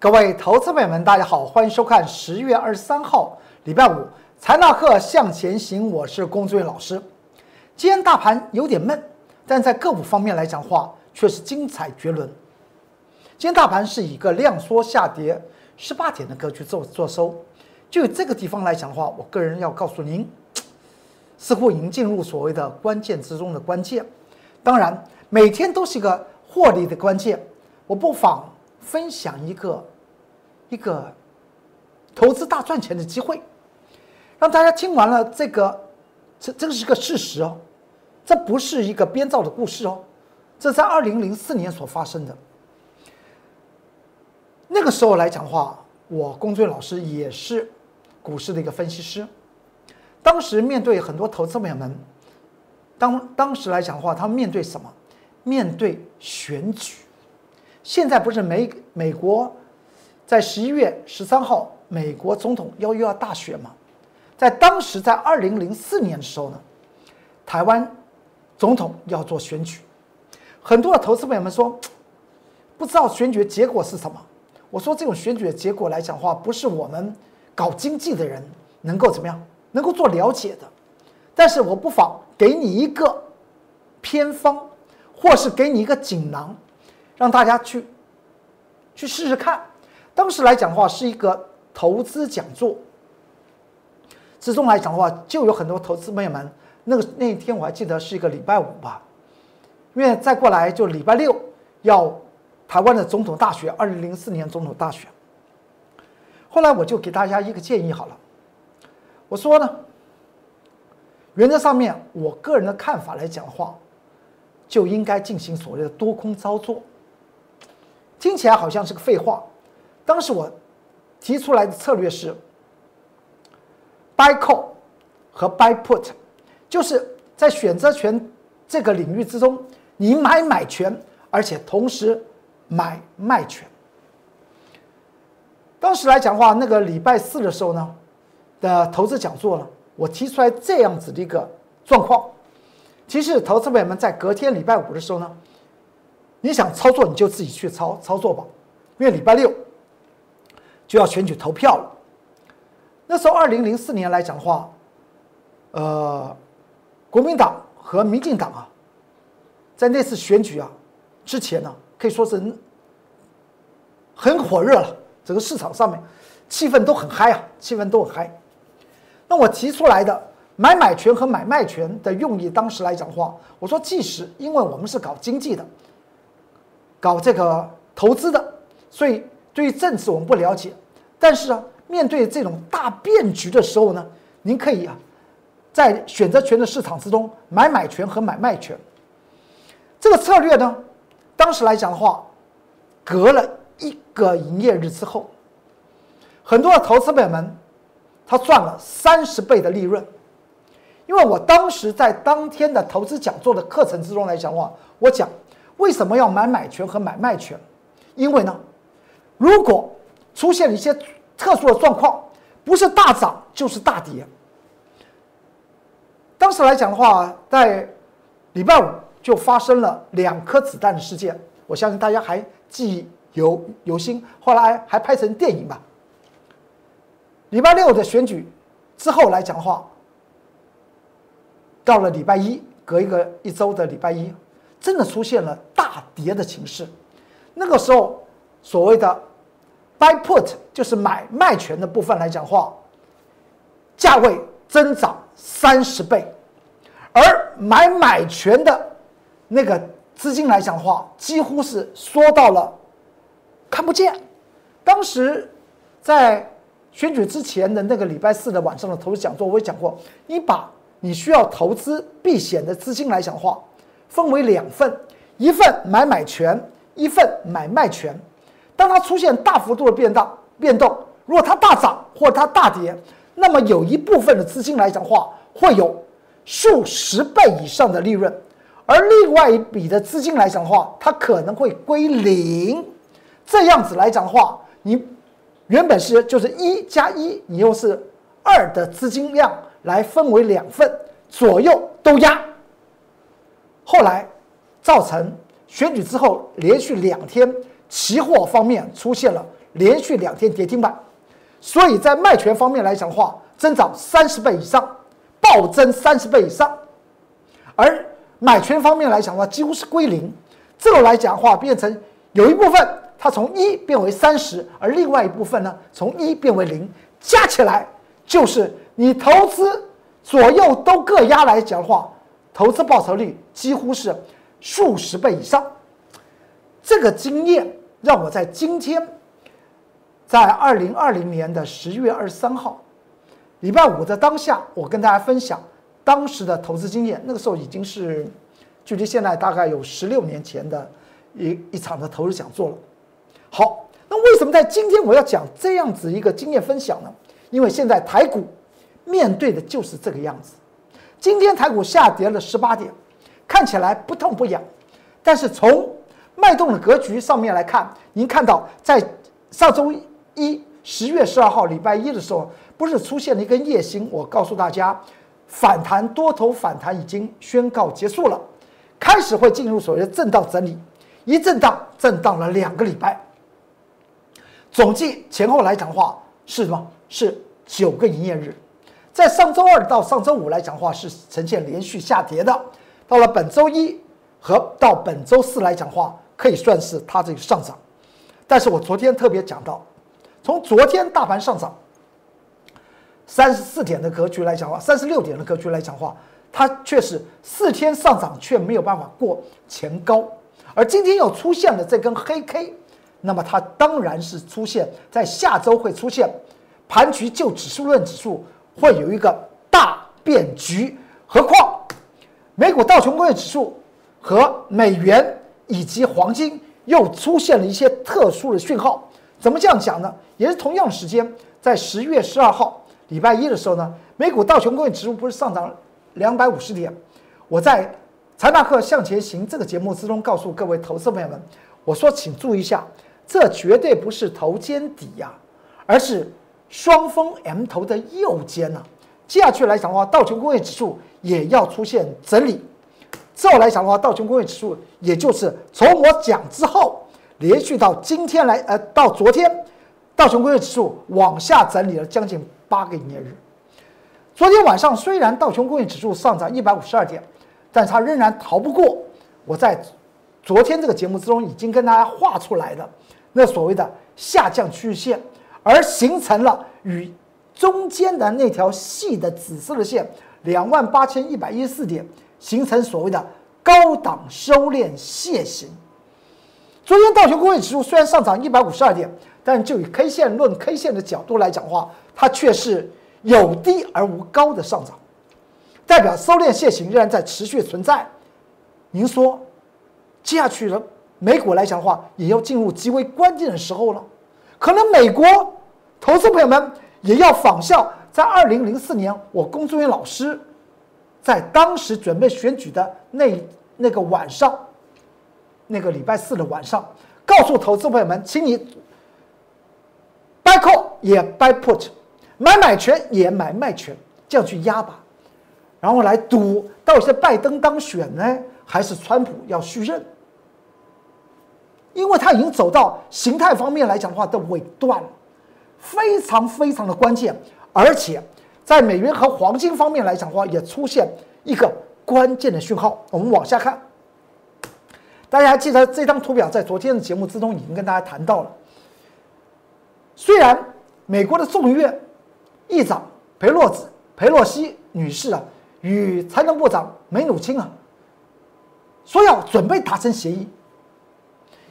各位投资朋友们，大家好，欢迎收看十月二十三号礼拜五财纳课向前行，我是龚志远老师。今天大盘有点闷，但在个股方面来讲话，却是精彩绝伦。今天大盘是一个量缩下跌十八点的格局做做收，就这个地方来讲的话，我个人要告诉您，似乎已经进入所谓的关键之中的关键。当然，每天都是一个获利的关键，我不妨分享一个。一个投资大赚钱的机会，让大家听完了这个，这这个是个事实哦，这不是一个编造的故事哦，这在二零零四年所发生的。那个时候来讲的话，我龚俊老师也是股市的一个分析师，当时面对很多投资朋友们，当当时来讲的话，他们面对什么？面对选举。现在不是美美国。在十一月十三号，美国总统要又要大选嘛？在当时，在二零零四年的时候呢，台湾总统要做选举，很多的投资朋友们说，不知道选举结果是什么。我说，这种选举的结果来讲话，不是我们搞经济的人能够怎么样，能够做了解的。但是我不妨给你一个偏方，或是给你一个锦囊，让大家去去试试看。当时来讲的话，是一个投资讲座之中来讲的话，就有很多投资朋友们。那个那一天我还记得是一个礼拜五吧，因为再过来就礼拜六要台湾的总统大选，二零零四年总统大选。后来我就给大家一个建议好了，我说呢，原则上面我个人的看法来讲的话，就应该进行所谓的多空操作。听起来好像是个废话。当时我提出来的策略是 buy call 和 buy put，就是在选择权这个领域之中，你买买权，而且同时买卖权。当时来讲的话，那个礼拜四的时候呢的投资讲座呢，我提出来这样子的一个状况。其实，投资朋友们在隔天礼拜五的时候呢，你想操作你就自己去操操作吧，因为礼拜六。就要选举投票了。那时候，二零零四年来讲的话，呃，国民党和民进党啊，在那次选举啊之前呢，可以说是很火热了，整个市场上面气氛都很嗨啊，气氛都很嗨。那我提出来的买买权和买卖权的用意，当时来讲的话，我说，即使因为我们是搞经济的，搞这个投资的，所以。对于政治我们不了解，但是啊，面对这种大变局的时候呢，您可以啊，在选择权的市场之中买买权和买卖权。这个策略呢，当时来讲的话，隔了一个营业日之后，很多的投资朋友们他赚了三十倍的利润。因为我当时在当天的投资讲座的课程之中来讲的话，我讲为什么要买买权和买卖权，因为呢。如果出现了一些特殊的状况，不是大涨就是大跌。当时来讲的话，在礼拜五就发生了两颗子弹的事件，我相信大家还记忆犹犹新。后来还拍成电影吧。礼拜六的选举之后来讲的话，到了礼拜一，隔一个一周的礼拜一，真的出现了大跌的情势。那个时候，所谓的。Buy put 就是买卖权的部分来讲话，价位增长三十倍，而买买权的那个资金来讲话，几乎是缩到了看不见。当时在选举之前的那个礼拜四的晚上的投资讲座，我也讲过，你把你需要投资避险的资金来讲话，分为两份，一份买买权，一份买卖权。当它出现大幅度的变大变动，如果它大涨或者它大跌，那么有一部分的资金来讲话会有数十倍以上的利润，而另外一笔的资金来讲的话，它可能会归零。这样子来讲的话，你原本是就是一加一，你又是二的资金量来分为两份左右都压，后来造成选举之后连续两天。期货方面出现了连续两天跌停板，所以在卖权方面来讲的话，增长三十倍以上，暴增三十倍以上，而买权方面来讲的话，几乎是归零。这个来讲的话，变成有一部分它从一变为三十，而另外一部分呢，从一变为零，加起来就是你投资左右都各压来讲的话，投资报酬率几乎是数十倍以上。这个经验让我在今天，在二零二零年的十月二十三号，礼拜五的当下，我跟大家分享当时的投资经验。那个时候已经是。距离现在大概有十六年前的一一场的投资讲座了。好，那为什么在今天我要讲这样子一个经验分享呢？因为现在台股面对的就是这个样子。今天台股下跌了十八点，看起来不痛不痒，但是从脉动的格局上面来看，您看到在上周一十月十二号礼拜一的时候，不是出现了一根夜星？我告诉大家，反弹多头反弹已经宣告结束了。开始会进入所谓的震荡整理，一震荡震荡了两个礼拜，总计前后来讲的话是什么？是九个营业日，在上周二到上周五来讲话是呈现连续下跌的，到了本周一和到本周四来讲话可以算是它这个上涨，但是我昨天特别讲到，从昨天大盘上涨三十四点的格局来讲话，三十六点的格局来讲话。它却是四天上涨，却没有办法过前高，而今天又出现了这根黑 K，那么它当然是出现在下周会出现盘局就指数论指数会有一个大变局。何况美股道琼工业指数和美元以及黄金又出现了一些特殊的讯号。怎么这样讲呢？也是同样时间，在十月十二号礼拜一的时候呢，美股道琼工业指数不是上涨。两百五十点，我在《财大课向前行》这个节目之中告诉各位投资朋友们，我说请注意一下，这绝对不是头肩底呀，而是双峰 M 头的右肩呐。接下去来讲的话，道琼工业指数也要出现整理。这来讲的话，道琼工业指数也就是从我讲之后，连续到今天来，呃，到昨天，道琼工业指数往下整理了将近八个营业日。昨天晚上虽然道琼工业指数上涨一百五十二点，但它仍然逃不过我在昨天这个节目之中已经跟大家画出来的那所谓的下降趋势线，而形成了与中间的那条细的紫色的线两万八千一百一十四点形成所谓的高档收敛楔形。昨天道琼工业指数虽然上涨一百五十二点，但就以 K 线论 K 线的角度来讲的话，它却是。有低而无高的上涨，代表收敛楔形仍然在持续存在。您说，接下去的美股来讲的话，也要进入极为关键的时候了。可能美国投资朋友们也要仿效，在二零零四年，我龚作员老师在当时准备选举的那那个晚上，那个礼拜四的晚上，告诉投资朋友们，请你 buy call 也 buy put。买买权也买卖权，这样去压吧，然后来赌到底是拜登当选呢，还是川普要续任？因为他已经走到形态方面来讲的话的尾段了，非常非常的关键，而且在美元和黄金方面来讲的话，也出现一个关键的讯号。我们往下看，大家还记得这张图表在昨天的节目之中已经跟大家谈到了，虽然美国的众议院。议长佩洛兹佩洛西女士啊，与财政部长梅努钦啊，说要准备达成协议，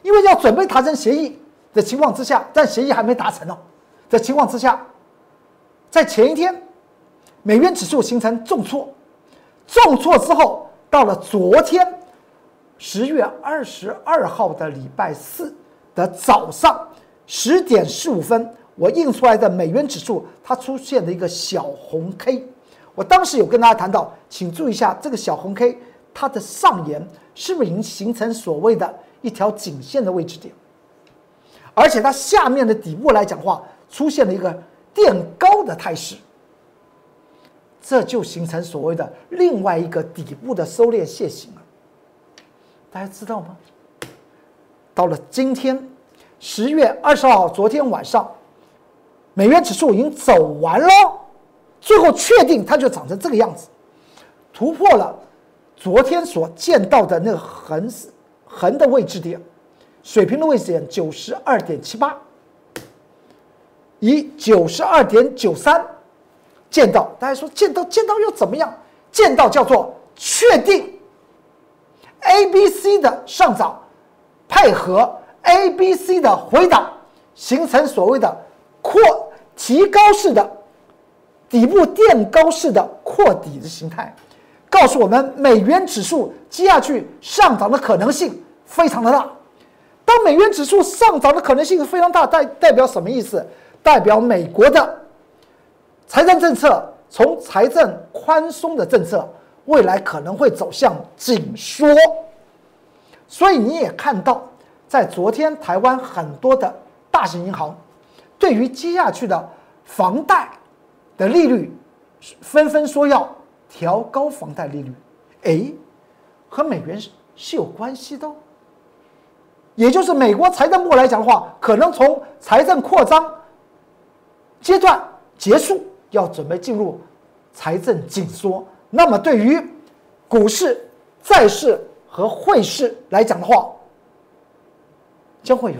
因为要准备达成协议的情况之下，但协议还没达成呢的情况之下，在前一天，美元指数形成重挫，重挫之后，到了昨天十月二十二号的礼拜四的早上十点十五分。我印出来的美元指数，它出现了一个小红 K。我当时有跟大家谈到，请注意一下这个小红 K，它的上沿是不是已经形成所谓的一条颈线的位置点？而且它下面的底部来讲话，出现了一个垫高的态势，这就形成所谓的另外一个底部的收敛楔形了。大家知道吗？到了今天。十月二十号，昨天晚上，美元指数已经走完了，最后确定它就长成这个样子，突破了昨天所见到的那个横横的位置点，水平的位置点九十二点七八，以九十二点九三见到，大家说见到见到又怎么样？见到叫做确定，A、B、C 的上涨配合 A、B、C 的回档，形成所谓的扩提高式的底部垫高式的扩底的形态，告诉我们美元指数接下去上涨的可能性非常的大。当美元指数上涨的可能性非常大，代代表什么意思？代表美国的财政政策。从财政宽松的政策，未来可能会走向紧缩，所以你也看到，在昨天台湾很多的大型银行，对于接下去的房贷的利率，纷纷说要调高房贷利率，哎，和美元是是有关系的，也就是美国财政部来讲的话，可能从财政扩张阶段结束。要准备进入财政紧缩，那么对于股市、债市和汇市来讲的话，将会有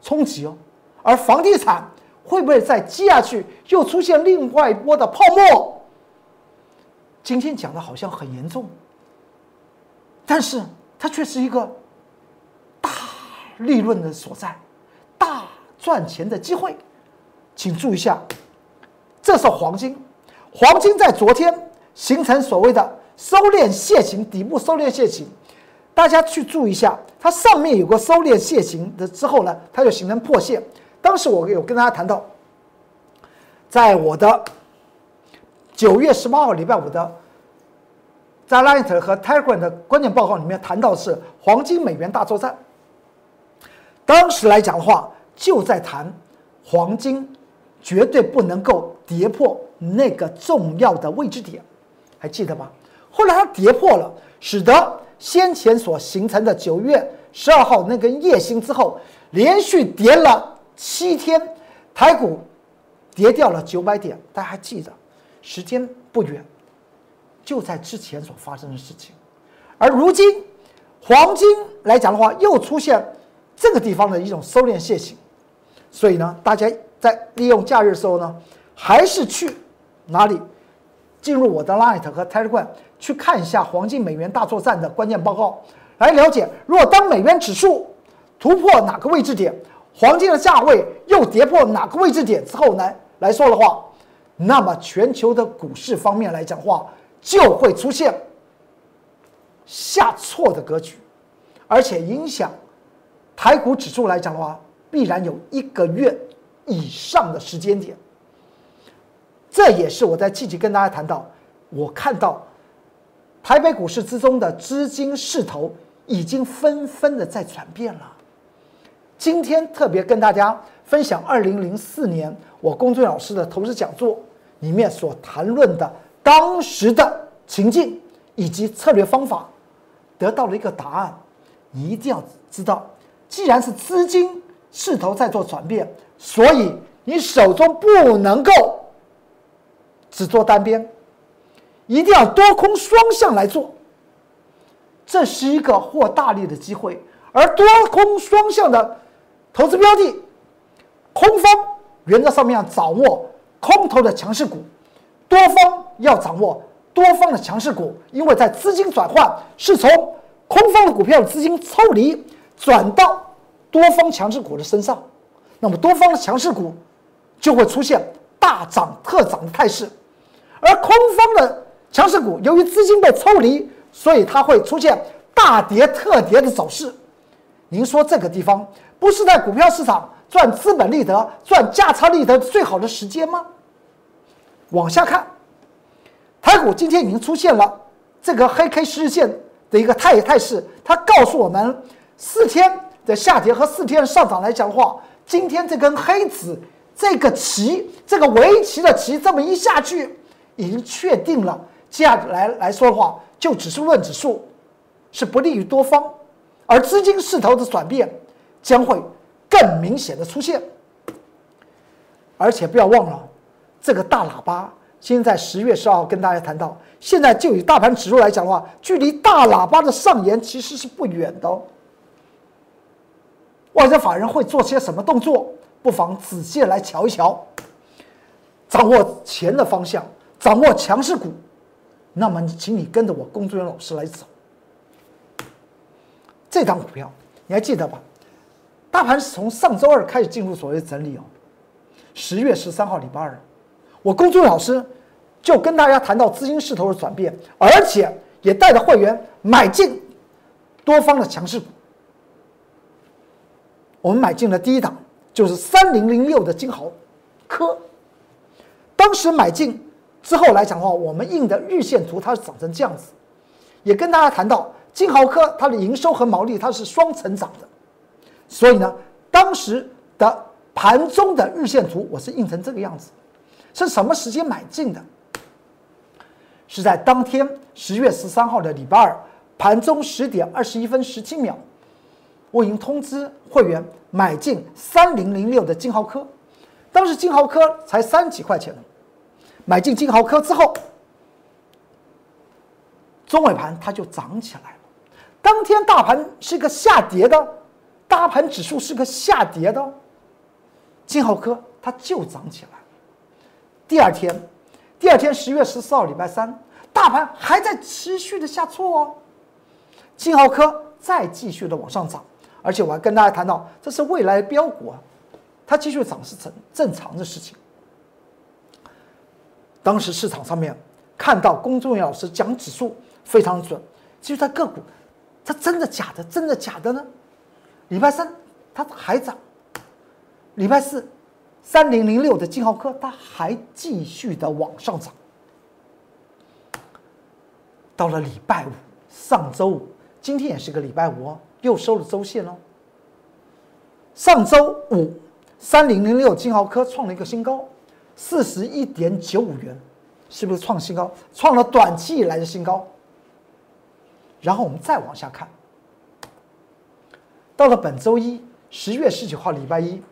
冲击哦。而房地产会不会再接下去又出现另外一波的泡沫？今天讲的好像很严重，但是它却是一个大利润的所在，大赚钱的机会，请注意一下。这是黄金，黄金在昨天形成所谓的收敛楔形，底部收敛楔形，大家去注意一下，它上面有个收敛楔形的之后呢，它就形成破线。当时我有跟大家谈到，在我的九月十八号礼拜五的在 Light 和 Telegram 的关键报告里面谈到是黄金美元大作战。当时来讲的话，就在谈黄金。绝对不能够跌破那个重要的位置点，还记得吗？后来它跌破了，使得先前所形成的九月十二号那根夜星之后，连续跌了七天，台股跌掉了九百点。大家还记得，时间不远，就在之前所发生的事情。而如今，黄金来讲的话，又出现这个地方的一种收敛楔形，所以呢，大家。在利用假日的时候呢，还是去哪里进入我的 Light 和 Telegram 去看一下黄金美元大作战的关键报告，来了解。如果当美元指数突破哪个位置点，黄金的价位又跌破哪个位置点之后呢，来说的话，那么全球的股市方面来讲话，就会出现下挫的格局，而且影响台股指数来讲的话，必然有一个月。以上的时间点，这也是我在积极跟大家谈到，我看到台北股市之中的资金势头已经纷纷的在转变了。今天特别跟大家分享二零零四年我龚俊老师的投资讲座里面所谈论的当时的情境以及策略方法，得到了一个答案。一定要知道，既然是资金势头在做转变。所以你手中不能够只做单边，一定要多空双向来做。这是一个获大利的机会，而多空双向的投资标的，空方原则上面要掌握空头的强势股，多方要掌握多方的强势股，因为在资金转换是从空方的股票的资金抽离转到多方强势股的身上。那么多方的强势股就会出现大涨特涨的态势，而空方的强势股由于资金被抽离，所以它会出现大跌特跌的走势。您说这个地方不是在股票市场赚资本利得、赚价差利得最好的时间吗？往下看，台股今天已经出现了这个黑 K 十日线的一个态态势，它告诉我们四天的下跌和四天的上涨来讲的话。今天这根黑子，这个棋，这个围棋的棋，这么一下去，已经确定了。接下来来说的话，就只是论指数是不利于多方，而资金势头的转变将会更明显的出现。而且不要忘了，这个大喇叭，现在十月十二号跟大家谈到，现在就以大盘指数来讲的话，距离大喇叭的上沿其实是不远的。外资法人会做些什么动作？不妨仔细来瞧一瞧，掌握钱的方向，掌握强势股。那么，请你跟着我工作人员老师来走。这张股票你还记得吧？大盘是从上周二开始进入所谓整理哦。十月十三号礼拜二，我工作人员老师就跟大家谈到资金势头的转变，而且也带着会员买进多方的强势股。我们买进了第一档，就是三零零六的金豪科。当时买进之后来讲的话，我们印的日线图它是长成这样子，也跟大家谈到金豪科它的营收和毛利它是双成长的，所以呢，当时的盘中的日线图我是印成这个样子。是什么时间买进的？是在当天十月十三号的礼拜二盘中十点二十一分十七秒。我已经通知会员买进三零零六的金豪科，当时金豪科才三几块钱呢。买进金豪科之后，中尾盘它就涨起来了。当天大盘是个下跌的，大盘指数是个下跌的，金豪科它就涨起来。第二天，第二天十月十四号礼拜三，大盘还在持续的下挫哦，金豪科再继续的往上涨。而且我还跟大家谈到，这是未来标股啊，它继续涨是正正常的事情。当时市场上面看到公众老师讲指数非常准，其实它个股，它真的假的？真的假的呢？礼拜三它还涨，礼拜四三零零六的金豪科它还继续的往上涨，到了礼拜五，上周五，今天也是个礼拜五哦。又收了周线喽。上周五，三零零六金豪科创了一个新高，四十一点九五元，是不是创新高？创了短期以来的新高。然后我们再往下看，到了本周一，十月十九号礼拜一，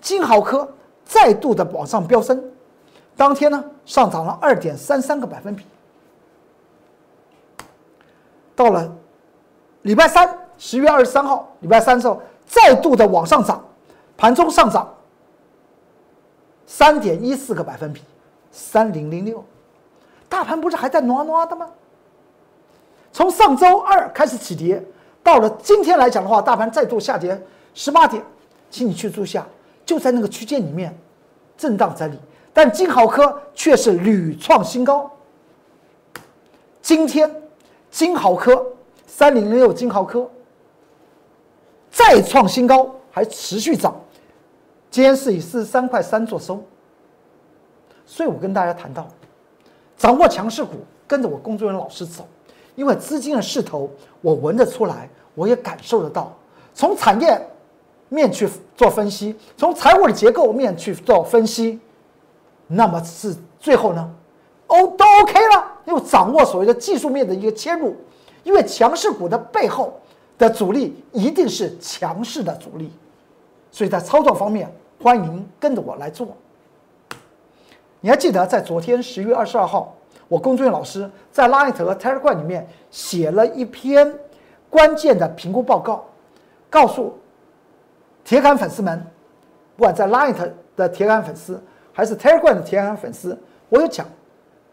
金豪科再度的往上飙升，当天呢上涨了二点三三个百分比。到了礼拜三。十月二十三号，礼拜三的时候，再度的往上涨，盘中上涨三点一四个百分比，三零零六，大盘不是还在挪挪的吗？从上周二开始起跌，到了今天来讲的话，大盘再度下跌十八点，请你去注下，就在那个区间里面震荡整理，但金豪科却是屡创新高。今天金豪科三零零六金豪科。再创新高，还持续涨，今天是以四十三块三做收。所以我跟大家谈到，掌握强势股，跟着我工作人员老师走，因为资金的势头我闻得出来，我也感受得到。从产业面去做分析，从财务的结构面去做分析，那么是最后呢，哦都 OK 了，又掌握所谓的技术面的一个切入，因为强势股的背后。的阻力一定是强势的阻力，所以在操作方面，欢迎跟着我来做。你还记得在昨天十月二十二号，我龚俊老师在 Light 和 Telegram 里面写了一篇关键的评估报告，告诉铁杆粉丝们，不管在 Light 的铁杆粉丝还是 Telegram 的铁杆粉丝，我有讲，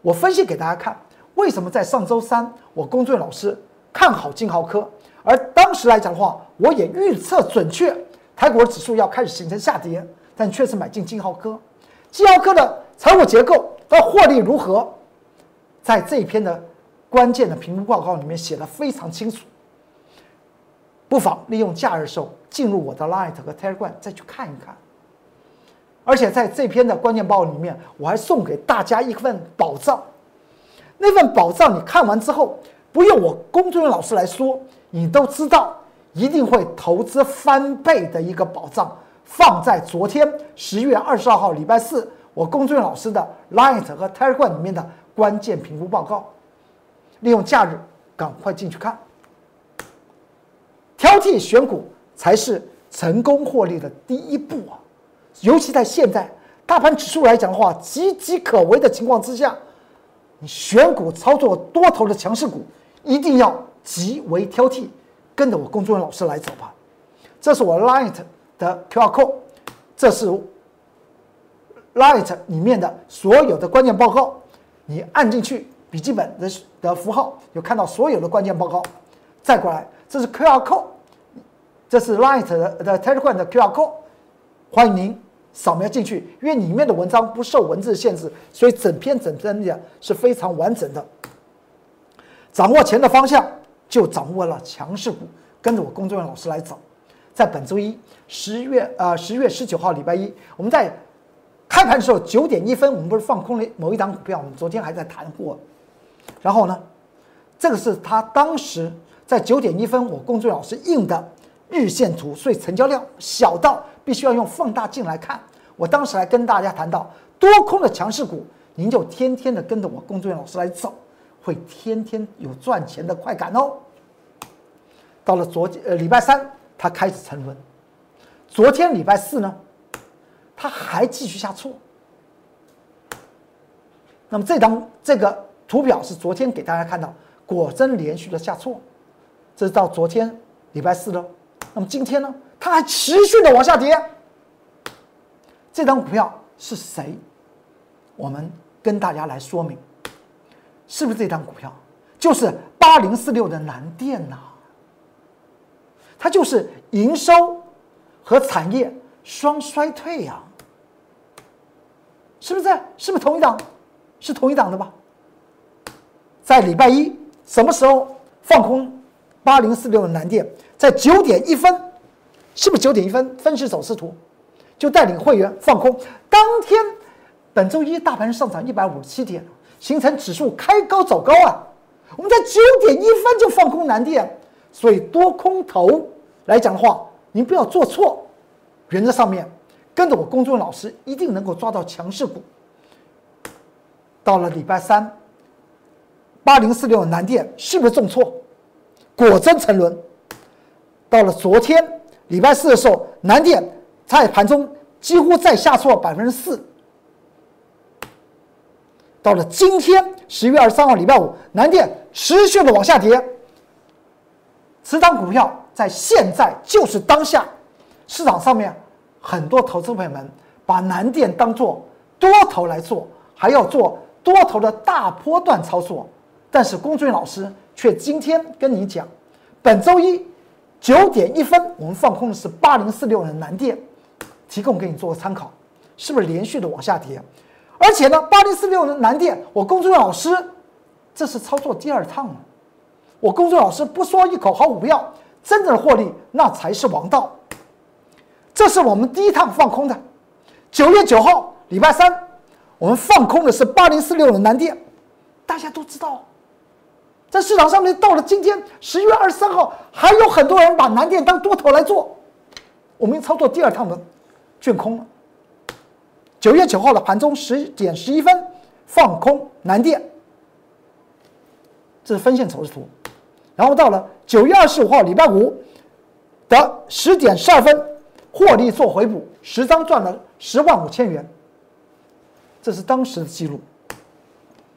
我分析给大家看，为什么在上周三我龚俊老师看好金豪科。而当时来讲的话，我也预测准确，台股指数要开始形成下跌，但确实买进金豪科。金豪科的财务结构和获利如何，在这一篇的关键的评估报告里面写的非常清楚。不妨利用假日时候进入我的 Light 和 Telegram 再去看一看。而且在这篇的关键报告里面，我还送给大家一份宝藏。那份宝藏你看完之后，不用我工作人员老师来说。你都知道，一定会投资翻倍的一个宝藏，放在昨天十一月二十二号礼拜四，我龚俊老师的 Light 和 Telegram 里面的关键评估报告。利用假日赶快进去看，挑剔选股才是成功获利的第一步啊！尤其在现在大盘指数来讲的话，岌岌可危的情况之下，你选股操作多头的强势股，一定要极为挑剔，跟着我龚俊老师来走吧。这是我 Light 的 QR code，这是 Light 里面的所有的关键报告，你按进去，笔记本的的符号有看到所有的关键报告。再过来，这是 QR code。这是 Light 的的 Telegram 的 QR code，欢迎您扫描进去，因为里面的文章不受文字限制，所以整篇整篇的是非常完整的。掌握钱的方向，就掌握了强势股，跟着我工作人员老师来走。在本周一，十月呃十月十九号礼拜一，我们在开盘的时候九点一分，我们不是放空了某一档股票，我们昨天还在谈过。然后呢，这个是他当时在九点一分，我工作人员老师印的。日线图，所以成交量小到必须要用放大镜来看。我当时还跟大家谈到，多空的强势股，您就天天的跟着我工作人员老师来走，会天天有赚钱的快感哦。到了昨天呃礼拜三，它开始沉沦。昨天礼拜四呢，它还继续下挫。那么这张这个图表是昨天给大家看到，果真连续的下挫，这是到昨天礼拜四了。那么今天呢，它还持续的往下跌。这张股票是谁？我们跟大家来说明，是不是这张股票？就是八零四六的南电呐。它就是营收和产业双衰退呀，是不是？是不是同一档？是同一档的吧？在礼拜一什么时候放空八零四六的南电？在九点一分，是不是九点一分？分析走势图，就带领会员放空。当天，本周一大盘上涨一百五十七点，形成指数开高走高啊！我们在九点一分就放空南电，所以多空头来讲的话，您不要做错。原则上面，跟着我公众老师，一定能够抓到强势股。到了礼拜三，八零四六南电是不是重挫？果真沉沦。到了昨天礼拜四的时候，南电在盘中几乎再下挫百分之四。到了今天十月二十三号礼拜五，南电持续的往下跌。十档股票在现在就是当下市场上面，很多投资朋友们把南电当做多头来做，还要做多头的大波段操作。但是龚俊老师却今天跟你讲，本周一。九点一分，我们放空的是八零四六的南电，提供给你做个参考，是不是连续的往下跌？而且呢，八零四六的南电，我公众老师这是操作第二趟了。我公众老师不说一口好股票，真正的获利那才是王道。这是我们第一趟放空的，九月九号礼拜三，我们放空的是八零四六的南电，大家都知道。在市场上面，到了今天十一月二十三号，还有很多人把南电当多头来做。我们操作第二趟的卷空了。九月九号的盘中十点十一分放空南电，这是分线走势图。然后到了九月二十五号礼拜五的十点十二分获利做回补，十张赚了十万五千元，这是当时的记录。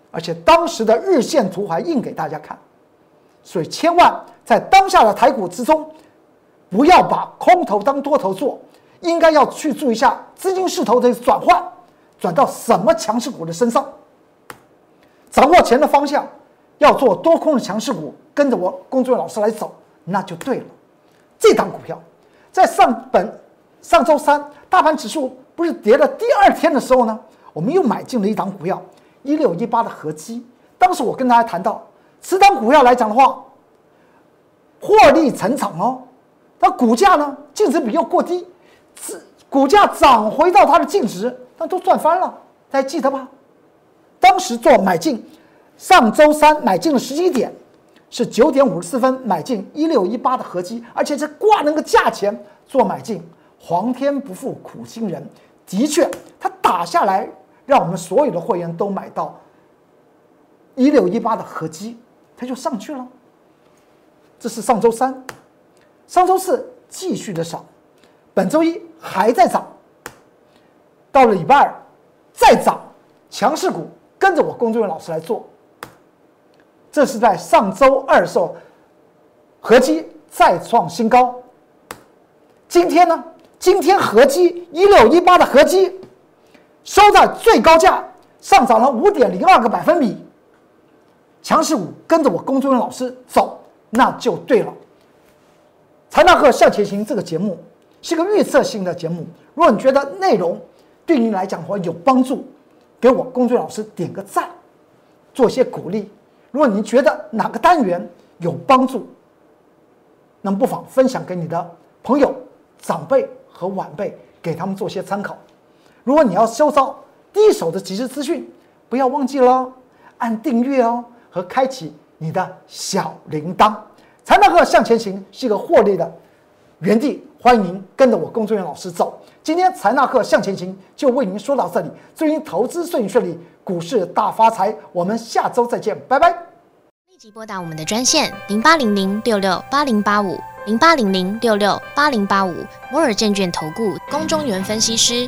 而且当时的日线图还印给大家看，所以千万在当下的台股之中，不要把空头当多头做，应该要去注意一下资金势头的转换，转到什么强势股的身上，掌握钱的方向，要做多空的强势股，跟着我工作人员老师来走，那就对了。这档股票在上本上周三大盘指数不是跌了第二天的时候呢，我们又买进了一档股票。一六一八的合基，当时我跟大家谈到，此档股票来讲的话，获利成长哦，它股价呢净值比又过低，股价涨回到它的净值，那都赚翻了，大家记得吧？当时做买进，上周三买进的时机点是九点五十四分买进一六一八的合基，而且这挂那个价钱做买进，皇天不负苦心人，的确，它打下来。让我们所有的会员都买到一六一八的合基，它就上去了。这是上周三，上周四继续的涨，本周一还在涨，到了礼拜二再涨，强势股跟着我工作人员老师来做。这是在上周二时候，合基再创新高。今天呢？今天合基一六一八的合基收在最高价，上涨了五点零二个百分比。强势股跟着我工作老师走，那就对了。财纳课向前行这个节目是个预测性的节目，如果你觉得内容对你来讲的话有帮助，给我工作老师点个赞，做些鼓励。如果你觉得哪个单元有帮助，那么不妨分享给你的朋友、长辈和晚辈，给他们做些参考。如果你要收到第一手的即时资讯，不要忘记了按订阅哦。和开启你的小铃铛，财纳克向前行是一个获利的原地，欢迎您跟着我工作人员老师走。今天财纳克向前行就为您说到这里，祝您投资顺顺利，股市大发财。我们下周再见，拜拜。立即拨打我们的专线零八零零六六八零八五零八零零六六八零八五摩尔证券投顾龚中原分析师。